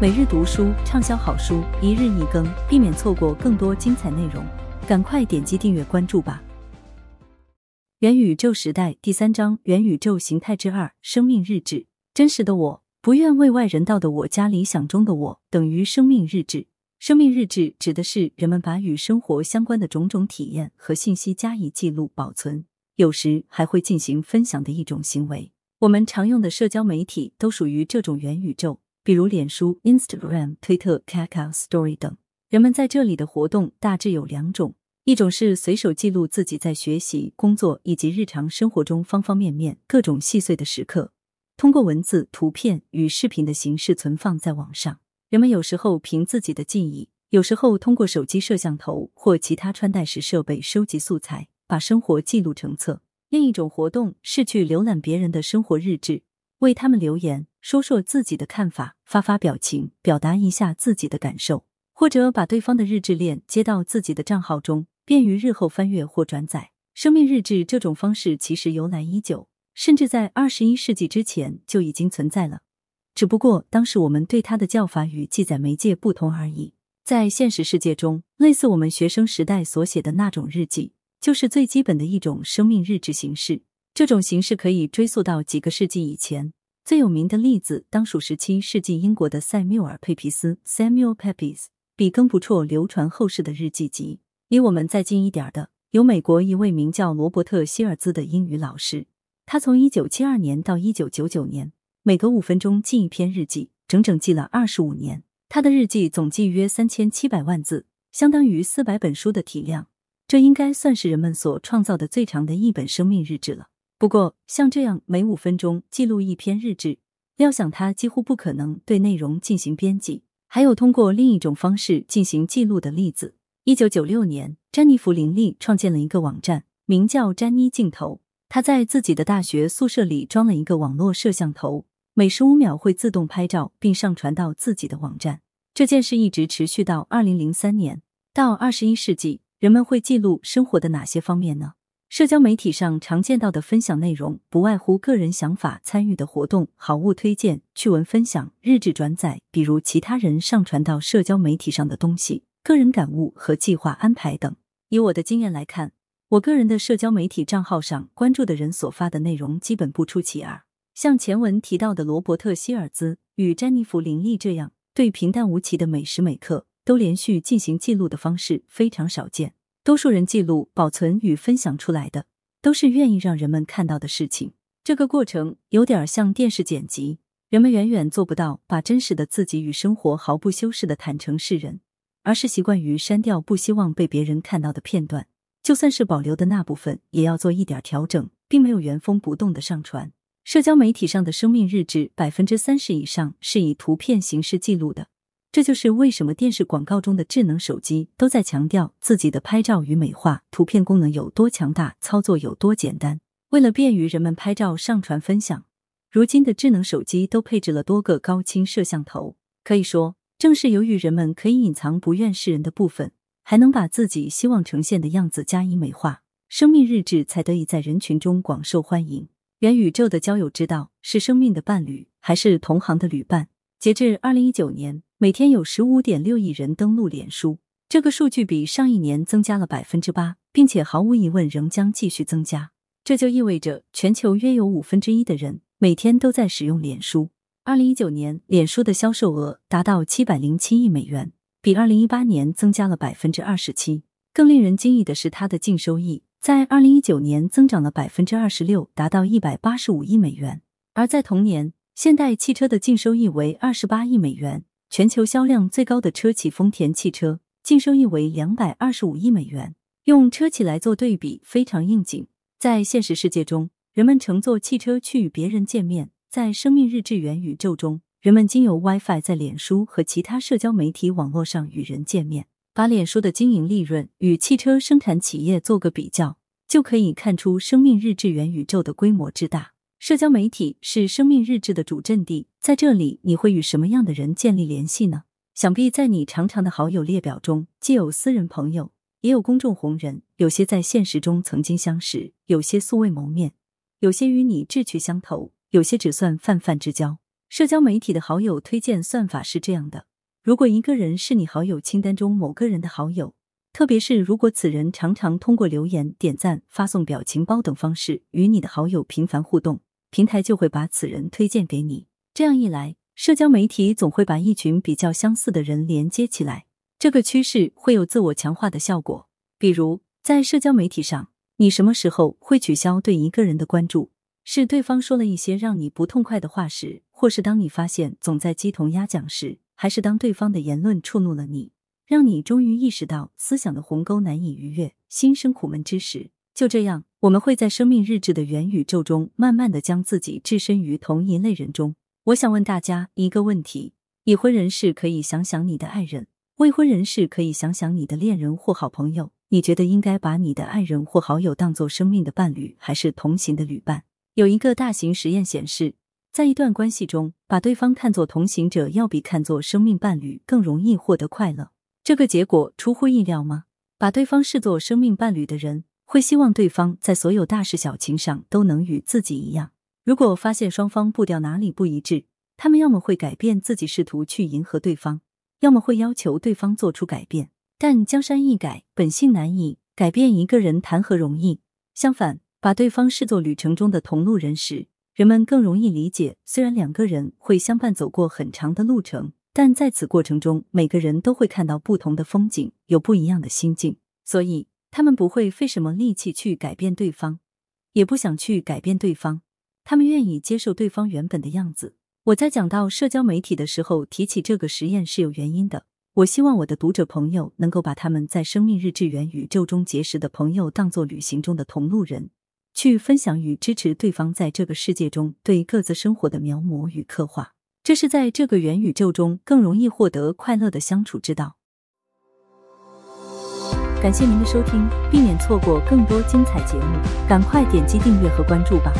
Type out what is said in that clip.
每日读书畅销好书，一日一更，避免错过更多精彩内容。赶快点击订阅关注吧！元宇宙时代第三章：元宇宙形态之二，生命日志。真实的我，不愿为外人道的我，加理想中的我，等于生命日志。生命日志指的是人们把与生活相关的种种体验和信息加以记录保存，有时还会进行分享的一种行为。我们常用的社交媒体都属于这种元宇宙，比如脸书、Instagram、推特、Kakao Story 等。人们在这里的活动大致有两种：一种是随手记录自己在学习、工作以及日常生活中方方面面各种细碎的时刻，通过文字、图片与视频的形式存放在网上。人们有时候凭自己的记忆，有时候通过手机摄像头或其他穿戴式设备收集素材，把生活记录成册。另一种活动是去浏览别人的生活日志，为他们留言，说说自己的看法，发发表情，表达一下自己的感受，或者把对方的日志链接到自己的账号中，便于日后翻阅或转载。生命日志这种方式其实由来已久，甚至在二十一世纪之前就已经存在了。只不过当时我们对它的叫法与记载媒介不同而已。在现实世界中，类似我们学生时代所写的那种日记，就是最基本的一种生命日志形式。这种形式可以追溯到几个世纪以前。最有名的例子当属十七世纪英国的塞缪尔·佩皮斯 （Samuel Pepys） 比更不辍流传后世的日记集。离我们再近一点的，有美国一位名叫罗伯特·希尔兹的英语老师，他从一九七二年到一九九九年。每隔五分钟记一篇日记，整整记了二十五年。他的日记总计约三千七百万字，相当于四百本书的体量。这应该算是人们所创造的最长的一本生命日志了。不过，像这样每五分钟记录一篇日志，料想他几乎不可能对内容进行编辑。还有通过另一种方式进行记录的例子。一九九六年，詹妮弗·林利创建了一个网站，名叫“詹妮镜头”。他在自己的大学宿舍里装了一个网络摄像头。每十五秒会自动拍照并上传到自己的网站。这件事一直持续到二零零三年。到二十一世纪，人们会记录生活的哪些方面呢？社交媒体上常见到的分享内容，不外乎个人想法、参与的活动、好物推荐、趣闻分享、日志转载，比如其他人上传到社交媒体上的东西、个人感悟和计划安排等。以我的经验来看，我个人的社交媒体账号上关注的人所发的内容，基本不出其二。像前文提到的罗伯特·希尔兹与詹妮弗·林利这样对平淡无奇的每时每刻都连续进行记录的方式非常少见。多数人记录、保存与分享出来的，都是愿意让人们看到的事情。这个过程有点像电视剪辑，人们远远做不到把真实的自己与生活毫不修饰的坦诚示人，而是习惯于删掉不希望被别人看到的片段。就算是保留的那部分，也要做一点调整，并没有原封不动的上传。社交媒体上的生命日志，百分之三十以上是以图片形式记录的。这就是为什么电视广告中的智能手机都在强调自己的拍照与美化图片功能有多强大，操作有多简单。为了便于人们拍照上传分享，如今的智能手机都配置了多个高清摄像头。可以说，正是由于人们可以隐藏不愿示人的部分，还能把自己希望呈现的样子加以美化，生命日志才得以在人群中广受欢迎。元宇宙的交友之道是生命的伴侣，还是同行的旅伴？截至二零一九年，每天有十五点六亿人登录脸书，这个数据比上一年增加了百分之八，并且毫无疑问仍将继续增加。这就意味着全球约有五分之一的人每天都在使用脸书。二零一九年，脸书的销售额达到七百零七亿美元，比二零一八年增加了百分之二十七。更令人惊异的是，它的净收益。在二零一九年增长了百分之二十六，达到一百八十五亿美元。而在同年，现代汽车的净收益为二十八亿美元。全球销量最高的车企丰田汽车净收益为两百二十五亿美元。用车企来做对比，非常应景。在现实世界中，人们乘坐汽车去与别人见面；在生命日志元宇宙中，人们经由 WiFi 在脸书和其他社交媒体网络上与人见面。把脸书的经营利润与汽车生产企业做个比较，就可以看出生命日志元宇宙的规模之大。社交媒体是生命日志的主阵地，在这里你会与什么样的人建立联系呢？想必在你长长的好友列表中，既有私人朋友，也有公众红人。有些在现实中曾经相识，有些素未谋面，有些与你志趣相投，有些只算泛泛之交。社交媒体的好友推荐算法是这样的：如果一个人是你好友清单中某个人的好友，特别是如果此人常常通过留言、点赞、发送表情包等方式与你的好友频繁互动，平台就会把此人推荐给你。这样一来，社交媒体总会把一群比较相似的人连接起来，这个趋势会有自我强化的效果。比如，在社交媒体上，你什么时候会取消对一个人的关注？是对方说了一些让你不痛快的话时，或是当你发现总在鸡同鸭讲时，还是当对方的言论触怒了你，让你终于意识到思想的鸿沟难以逾越，心生苦闷之时。就这样，我们会在生命日志的元宇宙中，慢慢的将自己置身于同一类人中。我想问大家一个问题：已婚人士可以想想你的爱人，未婚人士可以想想你的恋人或好朋友。你觉得应该把你的爱人或好友当做生命的伴侣，还是同行的旅伴？有一个大型实验显示，在一段关系中，把对方看作同行者，要比看作生命伴侣更容易获得快乐。这个结果出乎意料吗？把对方视作生命伴侣的人，会希望对方在所有大事小情上都能与自己一样。如果发现双方步调哪里不一致，他们要么会改变自己，试图去迎合对方；要么会要求对方做出改变。但江山易改，本性难移，改变一个人谈何容易？相反。把对方视作旅程中的同路人时，人们更容易理解。虽然两个人会相伴走过很长的路程，但在此过程中，每个人都会看到不同的风景，有不一样的心境，所以他们不会费什么力气去改变对方，也不想去改变对方。他们愿意接受对方原本的样子。我在讲到社交媒体的时候提起这个实验是有原因的。我希望我的读者朋友能够把他们在生命日志元宇宙中结识的朋友当做旅行中的同路人。去分享与支持对方在这个世界中对各自生活的描摹与刻画，这是在这个元宇宙中更容易获得快乐的相处之道。感谢您的收听，避免错过更多精彩节目，赶快点击订阅和关注吧。